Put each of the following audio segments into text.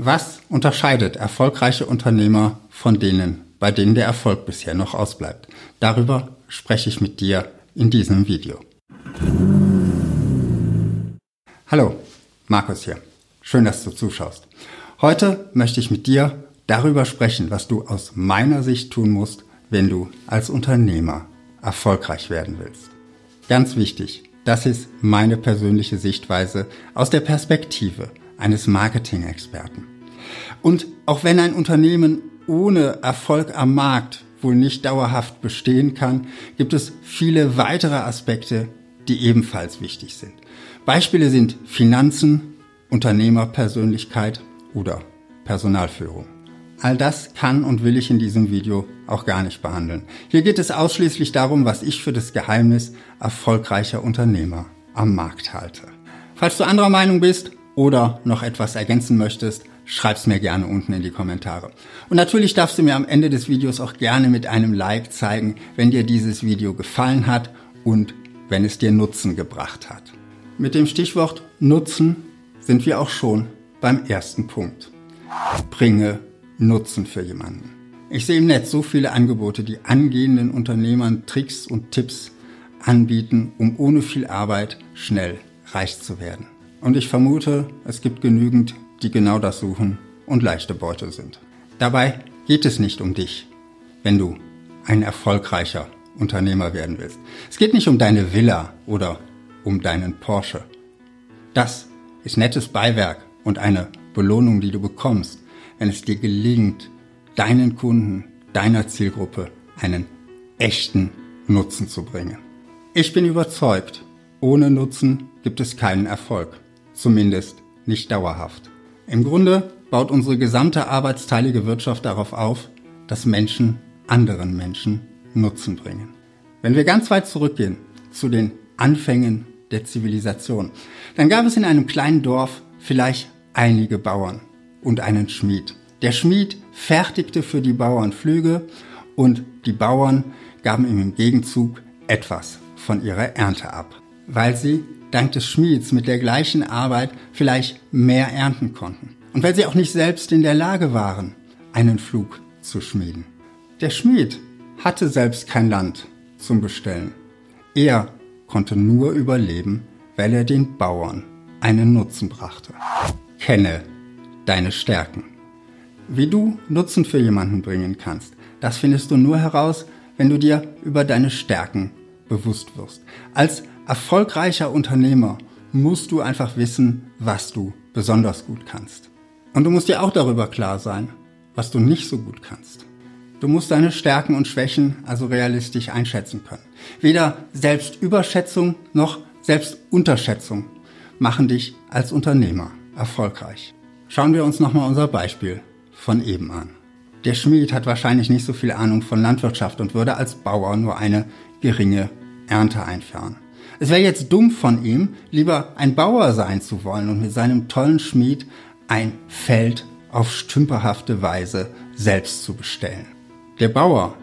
Was unterscheidet erfolgreiche Unternehmer von denen, bei denen der Erfolg bisher noch ausbleibt? Darüber spreche ich mit dir in diesem Video. Hallo, Markus hier. Schön, dass du zuschaust. Heute möchte ich mit dir darüber sprechen, was du aus meiner Sicht tun musst, wenn du als Unternehmer erfolgreich werden willst. Ganz wichtig, das ist meine persönliche Sichtweise aus der Perspektive eines Marketing-Experten. Und auch wenn ein Unternehmen ohne Erfolg am Markt wohl nicht dauerhaft bestehen kann, gibt es viele weitere Aspekte, die ebenfalls wichtig sind. Beispiele sind Finanzen, Unternehmerpersönlichkeit oder Personalführung. All das kann und will ich in diesem Video auch gar nicht behandeln. Hier geht es ausschließlich darum, was ich für das Geheimnis erfolgreicher Unternehmer am Markt halte. Falls du anderer Meinung bist oder noch etwas ergänzen möchtest, schreib's mir gerne unten in die Kommentare. Und natürlich darfst du mir am Ende des Videos auch gerne mit einem Like zeigen, wenn dir dieses Video gefallen hat und wenn es dir Nutzen gebracht hat. Mit dem Stichwort Nutzen sind wir auch schon beim ersten Punkt. Bringe Nutzen für jemanden. Ich sehe im Netz so viele Angebote, die angehenden Unternehmern Tricks und Tipps anbieten, um ohne viel Arbeit schnell reich zu werden. Und ich vermute, es gibt genügend, die genau das suchen und leichte Beute sind. Dabei geht es nicht um dich, wenn du ein erfolgreicher Unternehmer werden willst. Es geht nicht um deine Villa oder um deinen Porsche. Das ist nettes Beiwerk und eine Belohnung, die du bekommst, wenn es dir gelingt, deinen Kunden, deiner Zielgruppe einen echten Nutzen zu bringen. Ich bin überzeugt, ohne Nutzen gibt es keinen Erfolg zumindest nicht dauerhaft. Im Grunde baut unsere gesamte arbeitsteilige Wirtschaft darauf auf, dass Menschen anderen Menschen Nutzen bringen. Wenn wir ganz weit zurückgehen zu den Anfängen der Zivilisation, dann gab es in einem kleinen Dorf vielleicht einige Bauern und einen Schmied. Der Schmied fertigte für die Bauern Flüge und die Bauern gaben ihm im Gegenzug etwas von ihrer Ernte ab, weil sie dank des Schmieds mit der gleichen Arbeit vielleicht mehr ernten konnten. Und weil sie auch nicht selbst in der Lage waren, einen Flug zu schmieden. Der Schmied hatte selbst kein Land zum Bestellen. Er konnte nur überleben, weil er den Bauern einen Nutzen brachte. Kenne deine Stärken. Wie du Nutzen für jemanden bringen kannst, das findest du nur heraus, wenn du dir über deine Stärken bewusst wirst. Als erfolgreicher Unternehmer musst du einfach wissen, was du besonders gut kannst. Und du musst dir auch darüber klar sein, was du nicht so gut kannst. Du musst deine Stärken und Schwächen also realistisch einschätzen können. Weder Selbstüberschätzung noch Selbstunterschätzung machen dich als Unternehmer erfolgreich. Schauen wir uns nochmal unser Beispiel von eben an. Der Schmied hat wahrscheinlich nicht so viel Ahnung von Landwirtschaft und würde als Bauer nur eine geringe Ernte einfahren. Es wäre jetzt dumm von ihm, lieber ein Bauer sein zu wollen und mit seinem tollen Schmied ein Feld auf stümperhafte Weise selbst zu bestellen. Der Bauer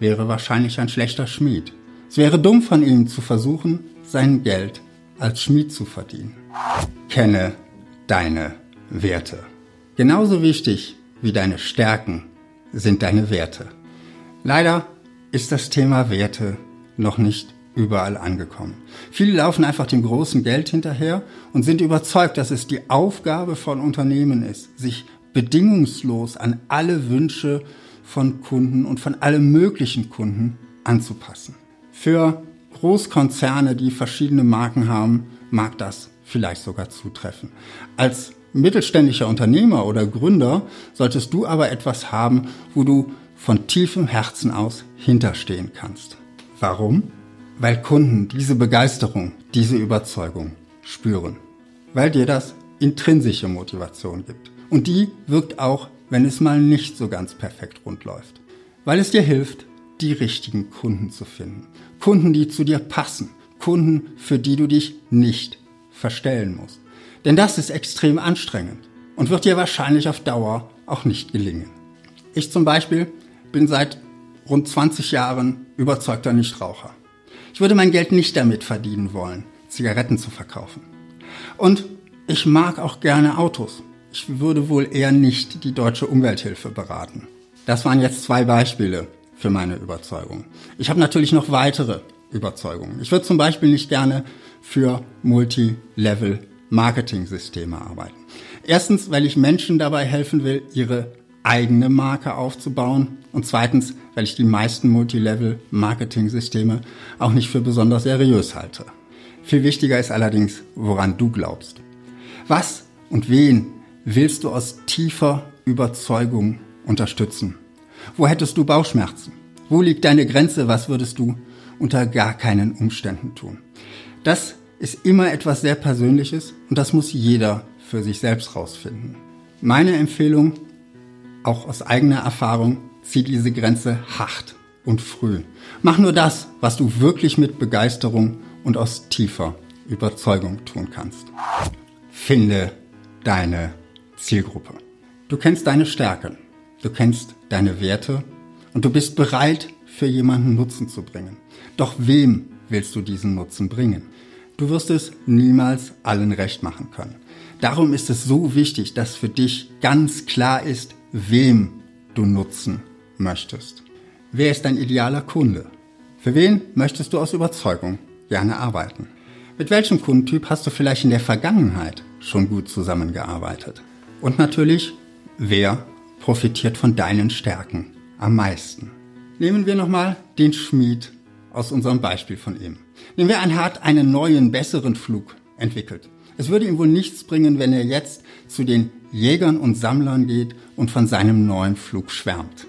wäre wahrscheinlich ein schlechter Schmied. Es wäre dumm von ihm zu versuchen, sein Geld als Schmied zu verdienen. Kenne deine Werte. Genauso wichtig wie deine Stärken sind deine Werte. Leider ist das Thema Werte noch nicht überall angekommen. Viele laufen einfach dem großen Geld hinterher und sind überzeugt, dass es die Aufgabe von Unternehmen ist, sich bedingungslos an alle Wünsche von Kunden und von allen möglichen Kunden anzupassen. Für Großkonzerne, die verschiedene Marken haben, mag das vielleicht sogar zutreffen. Als mittelständischer Unternehmer oder Gründer solltest du aber etwas haben, wo du von tiefem Herzen aus hinterstehen kannst. Warum? Weil Kunden diese Begeisterung, diese Überzeugung spüren. Weil dir das intrinsische Motivation gibt. Und die wirkt auch, wenn es mal nicht so ganz perfekt rund läuft. Weil es dir hilft, die richtigen Kunden zu finden. Kunden, die zu dir passen. Kunden, für die du dich nicht verstellen musst. Denn das ist extrem anstrengend und wird dir wahrscheinlich auf Dauer auch nicht gelingen. Ich zum Beispiel bin seit rund 20 Jahren überzeugter Nichtraucher. Ich würde mein Geld nicht damit verdienen wollen, Zigaretten zu verkaufen. Und ich mag auch gerne Autos. ich würde wohl eher nicht die deutsche Umwelthilfe beraten. Das waren jetzt zwei Beispiele für meine Überzeugung. Ich habe natürlich noch weitere Überzeugungen. Ich würde zum Beispiel nicht gerne für Multi-Level Marketing-Systeme arbeiten. Erstens, weil ich Menschen dabei helfen will, ihre eigene Marke aufzubauen. Und zweitens, weil ich die meisten Multilevel-Marketing-Systeme auch nicht für besonders seriös halte. Viel wichtiger ist allerdings, woran du glaubst. Was und wen willst du aus tiefer Überzeugung unterstützen? Wo hättest du Bauchschmerzen? Wo liegt deine Grenze? Was würdest du unter gar keinen Umständen tun? Das ist immer etwas sehr Persönliches und das muss jeder für sich selbst rausfinden. Meine Empfehlung, auch aus eigener Erfahrung, zieh diese Grenze hart und früh. Mach nur das, was du wirklich mit Begeisterung und aus tiefer Überzeugung tun kannst. Finde deine Zielgruppe. Du kennst deine Stärken, du kennst deine Werte und du bist bereit, für jemanden Nutzen zu bringen. Doch wem willst du diesen Nutzen bringen? Du wirst es niemals allen recht machen können. Darum ist es so wichtig, dass für dich ganz klar ist, wem du nutzen möchtest. Wer ist dein idealer Kunde? Für wen möchtest du aus Überzeugung gerne arbeiten? Mit welchem Kundentyp hast du vielleicht in der Vergangenheit schon gut zusammengearbeitet? Und natürlich, wer profitiert von deinen Stärken am meisten? Nehmen wir nochmal den Schmied aus unserem Beispiel von eben. Nehmen wir, ein hat einen neuen, besseren Flug entwickelt. Es würde ihm wohl nichts bringen, wenn er jetzt zu den Jägern und Sammlern geht und von seinem neuen Flug schwärmt.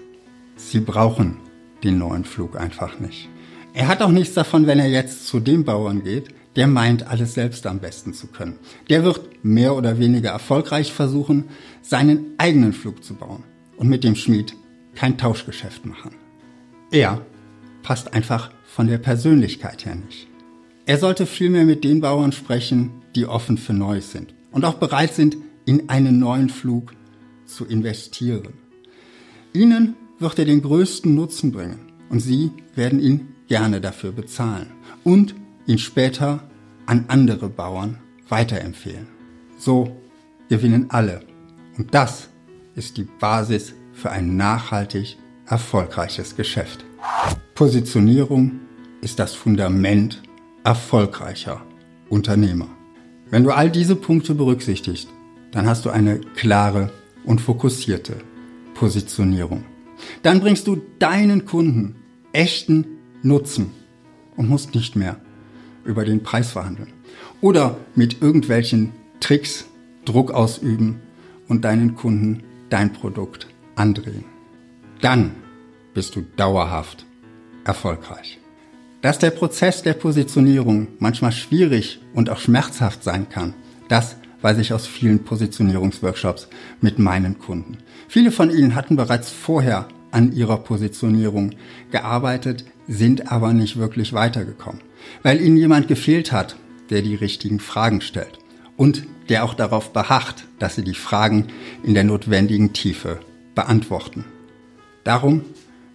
Sie brauchen den neuen Flug einfach nicht. Er hat auch nichts davon, wenn er jetzt zu dem Bauern geht, der meint, alles selbst am besten zu können. Der wird mehr oder weniger erfolgreich versuchen, seinen eigenen Flug zu bauen und mit dem Schmied kein Tauschgeschäft machen. Er passt einfach von der Persönlichkeit her nicht. Er sollte vielmehr mit den Bauern sprechen, die offen für Neues sind und auch bereit sind, in einen neuen Flug zu investieren. Ihnen wird er den größten Nutzen bringen und Sie werden ihn gerne dafür bezahlen und ihn später an andere Bauern weiterempfehlen. So gewinnen alle. Und das ist die Basis für ein nachhaltig erfolgreiches Geschäft. Positionierung ist das Fundament erfolgreicher Unternehmer. Wenn du all diese Punkte berücksichtigst, dann hast du eine klare und fokussierte Positionierung. Dann bringst du deinen Kunden echten Nutzen und musst nicht mehr über den Preis verhandeln oder mit irgendwelchen Tricks Druck ausüben und deinen Kunden dein Produkt andrehen. Dann bist du dauerhaft erfolgreich. Dass der Prozess der Positionierung manchmal schwierig und auch schmerzhaft sein kann, das weiß ich aus vielen Positionierungsworkshops mit meinen Kunden. Viele von ihnen hatten bereits vorher an ihrer Positionierung gearbeitet, sind aber nicht wirklich weitergekommen, weil ihnen jemand gefehlt hat, der die richtigen Fragen stellt und der auch darauf beharrt, dass sie die Fragen in der notwendigen Tiefe beantworten. Darum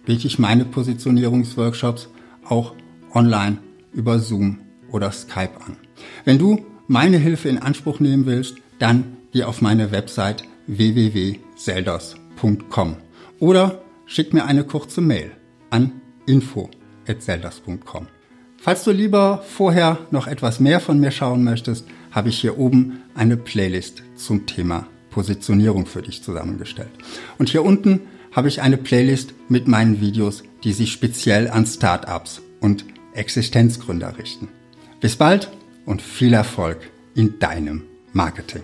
biete ich meine Positionierungsworkshops auch online über Zoom oder Skype an. Wenn du meine Hilfe in Anspruch nehmen willst, dann geh auf meine Website www.selders.com oder schick mir eine kurze Mail an info@selders.com. Falls du lieber vorher noch etwas mehr von mir schauen möchtest, habe ich hier oben eine Playlist zum Thema Positionierung für dich zusammengestellt. Und hier unten habe ich eine Playlist mit meinen Videos, die sich speziell an Startups und Existenzgründer richten. Bis bald und viel Erfolg in deinem Marketing.